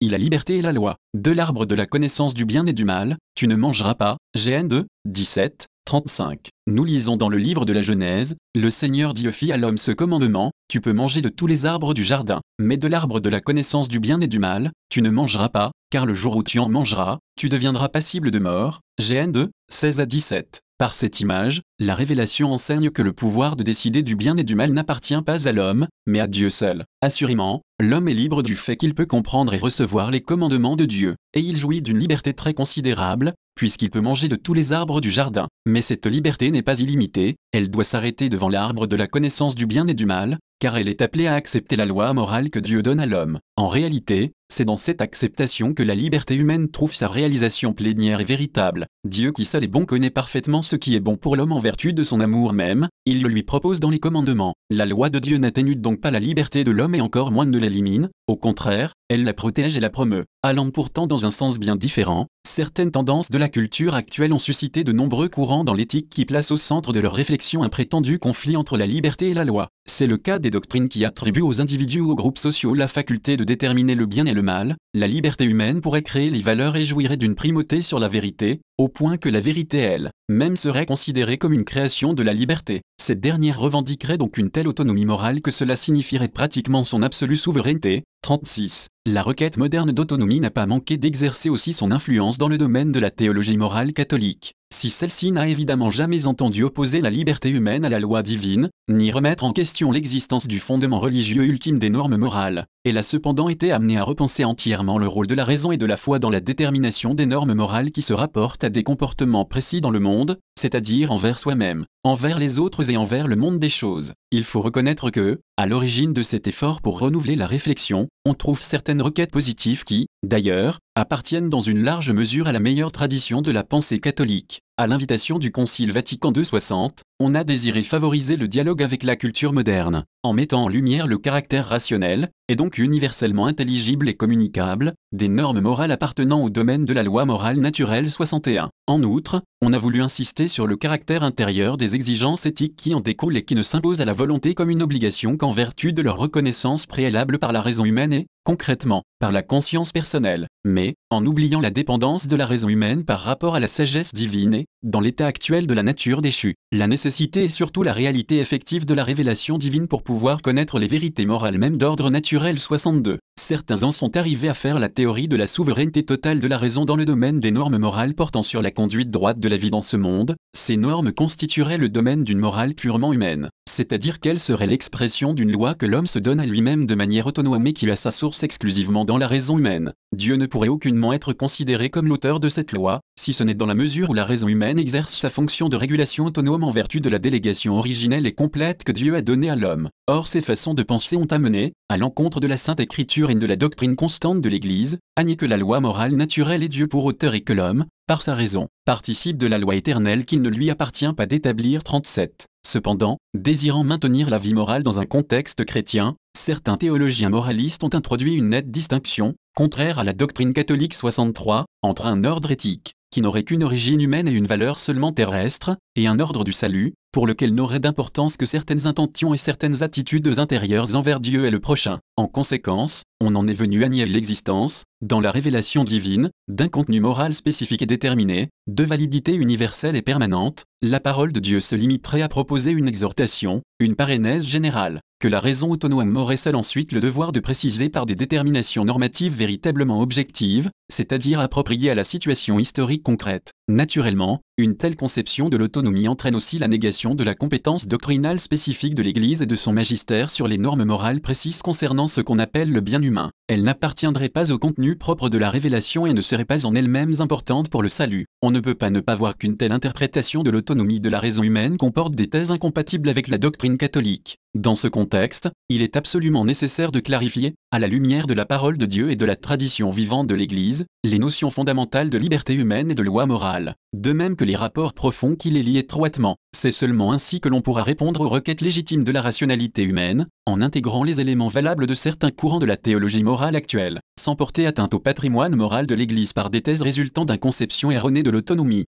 il a liberté et la loi. De l'arbre de la connaissance du bien et du mal, tu ne mangeras pas. GN 2, 17, 35. Nous lisons dans le livre de la Genèse, le Seigneur Dieu fit à l'homme ce commandement, tu peux manger de tous les arbres du jardin, mais de l'arbre de la connaissance du bien et du mal, tu ne mangeras pas, car le jour où tu en mangeras, tu deviendras passible de mort. GN 2, 16 à 17. Par cette image, la révélation enseigne que le pouvoir de décider du bien et du mal n'appartient pas à l'homme, mais à Dieu seul. Assurément, l'homme est libre du fait qu'il peut comprendre et recevoir les commandements de Dieu, et il jouit d'une liberté très considérable, puisqu'il peut manger de tous les arbres du jardin. Mais cette liberté n'est pas illimitée, elle doit s'arrêter devant l'arbre de la connaissance du bien et du mal, car elle est appelée à accepter la loi morale que Dieu donne à l'homme. En réalité, c'est dans cette acceptation que la liberté humaine trouve sa réalisation plénière et véritable. Dieu qui seul est bon connaît parfaitement ce qui est bon pour l'homme en vertu de son amour même, il le lui propose dans les commandements. La loi de Dieu n'atténue donc pas la liberté de l'homme et encore moins ne l'élimine, au contraire, elle la protège et la promeut. Allant pourtant dans un sens bien différent, certaines tendances de la culture actuelle ont suscité de nombreux courants dans l'éthique qui placent au centre de leur réflexion un prétendu conflit entre la liberté et la loi. C'est le cas des doctrines qui attribuent aux individus ou aux groupes sociaux la faculté de déterminer le bien et le mal, la liberté humaine pourrait créer les valeurs et jouirait d'une primauté sur la vérité, au point que la vérité elle, même serait considérée comme une création de la liberté. Cette dernière revendiquerait donc une telle autonomie morale que cela signifierait pratiquement son absolue souveraineté. 36. La requête moderne d'autonomie n'a pas manqué d'exercer aussi son influence dans le domaine de la théologie morale catholique. Si celle-ci n'a évidemment jamais entendu opposer la liberté humaine à la loi divine, ni remettre en question l'existence du fondement religieux ultime des normes morales, elle a cependant été amenée à repenser entièrement le rôle de la raison et de la foi dans la détermination des normes morales qui se rapportent à des comportements précis dans le monde, c'est-à-dire envers soi-même, envers les autres et envers le monde des choses. Il faut reconnaître que, à l'origine de cet effort pour renouveler la réflexion, on trouve certaines requêtes positives qui, d'ailleurs, appartiennent dans une large mesure à la meilleure tradition de la pensée catholique. À l'invitation du Concile Vatican II 60, on a désiré favoriser le dialogue avec la culture moderne, en mettant en lumière le caractère rationnel, et donc universellement intelligible et communicable, des normes morales appartenant au domaine de la loi morale naturelle 61. En outre, on a voulu insister sur le caractère intérieur des exigences éthiques qui en découlent et qui ne s'imposent à la volonté comme une obligation qu'en vertu de leur reconnaissance préalable par la raison humaine et, concrètement, par la conscience personnelle, mais, en oubliant la dépendance de la raison humaine par rapport à la sagesse divine et, dans l'état actuel de la nature déchue, la nécessité et surtout la réalité effective de la révélation divine pour pouvoir connaître les vérités morales même d'ordre naturel 62. Certains en sont arrivés à faire la théorie de la souveraineté totale de la raison dans le domaine des normes morales portant sur la conduite droite de la vie dans ce monde, ces normes constitueraient le domaine d'une morale purement humaine, c'est-à-dire qu'elles seraient l'expression d'une loi que l'homme se donne à lui-même de manière autonome et qui a sa source exclusivement dans la raison humaine. Dieu ne pourrait aucunement être considéré comme l'auteur de cette loi, si ce n'est dans la mesure où la raison humaine exerce sa fonction de régulation autonome en vertu de la délégation originelle et complète que Dieu a donnée à l'homme. Or ces façons de penser ont amené, à l'encontre de la Sainte Écriture de la doctrine constante de l'Église, à que la loi morale naturelle est Dieu pour auteur et que l'homme, par sa raison, participe de la loi éternelle qu'il ne lui appartient pas d'établir 37. Cependant, désirant maintenir la vie morale dans un contexte chrétien, certains théologiens moralistes ont introduit une nette distinction, contraire à la doctrine catholique 63, entre un ordre éthique, qui n'aurait qu'une origine humaine et une valeur seulement terrestre, et un ordre du salut, pour lequel n'aurait d'importance que certaines intentions et certaines attitudes intérieures envers Dieu et le prochain. En conséquence, on en est venu à nier l'existence, dans la révélation divine, d'un contenu moral spécifique et déterminé, de validité universelle et permanente, la parole de Dieu se limiterait à proposer une exhortation, une parénèse générale, que la raison autonome aurait seule ensuite le devoir de préciser par des déterminations normatives véritablement objectives, c'est-à-dire appropriées à la situation historique concrète. Naturellement, une telle conception de l'autonomie entraîne aussi la négation de la compétence doctrinale spécifique de l'Église et de son magistère sur les normes morales précises concernant ce qu'on appelle le bien humain. Elle n'appartiendrait pas au contenu propre de la révélation et ne serait pas en elle-même importante pour le salut. On ne peut pas ne pas voir qu'une telle interprétation de l'autonomie de la raison humaine comporte des thèses incompatibles avec la doctrine catholique. Dans ce contexte, il est absolument nécessaire de clarifier, à la lumière de la parole de Dieu et de la tradition vivante de l'Église, les notions fondamentales de liberté humaine et de loi morale, de même que les rapports profonds qui les lient étroitement. C'est seulement ainsi que l'on pourra répondre aux requêtes légitimes de la rationalité humaine, en intégrant les éléments valables de certains courants de la théologie morale actuelle, sans porter atteinte au patrimoine moral de l'Église par des thèses résultant d'une conception erronée de l'autonomie.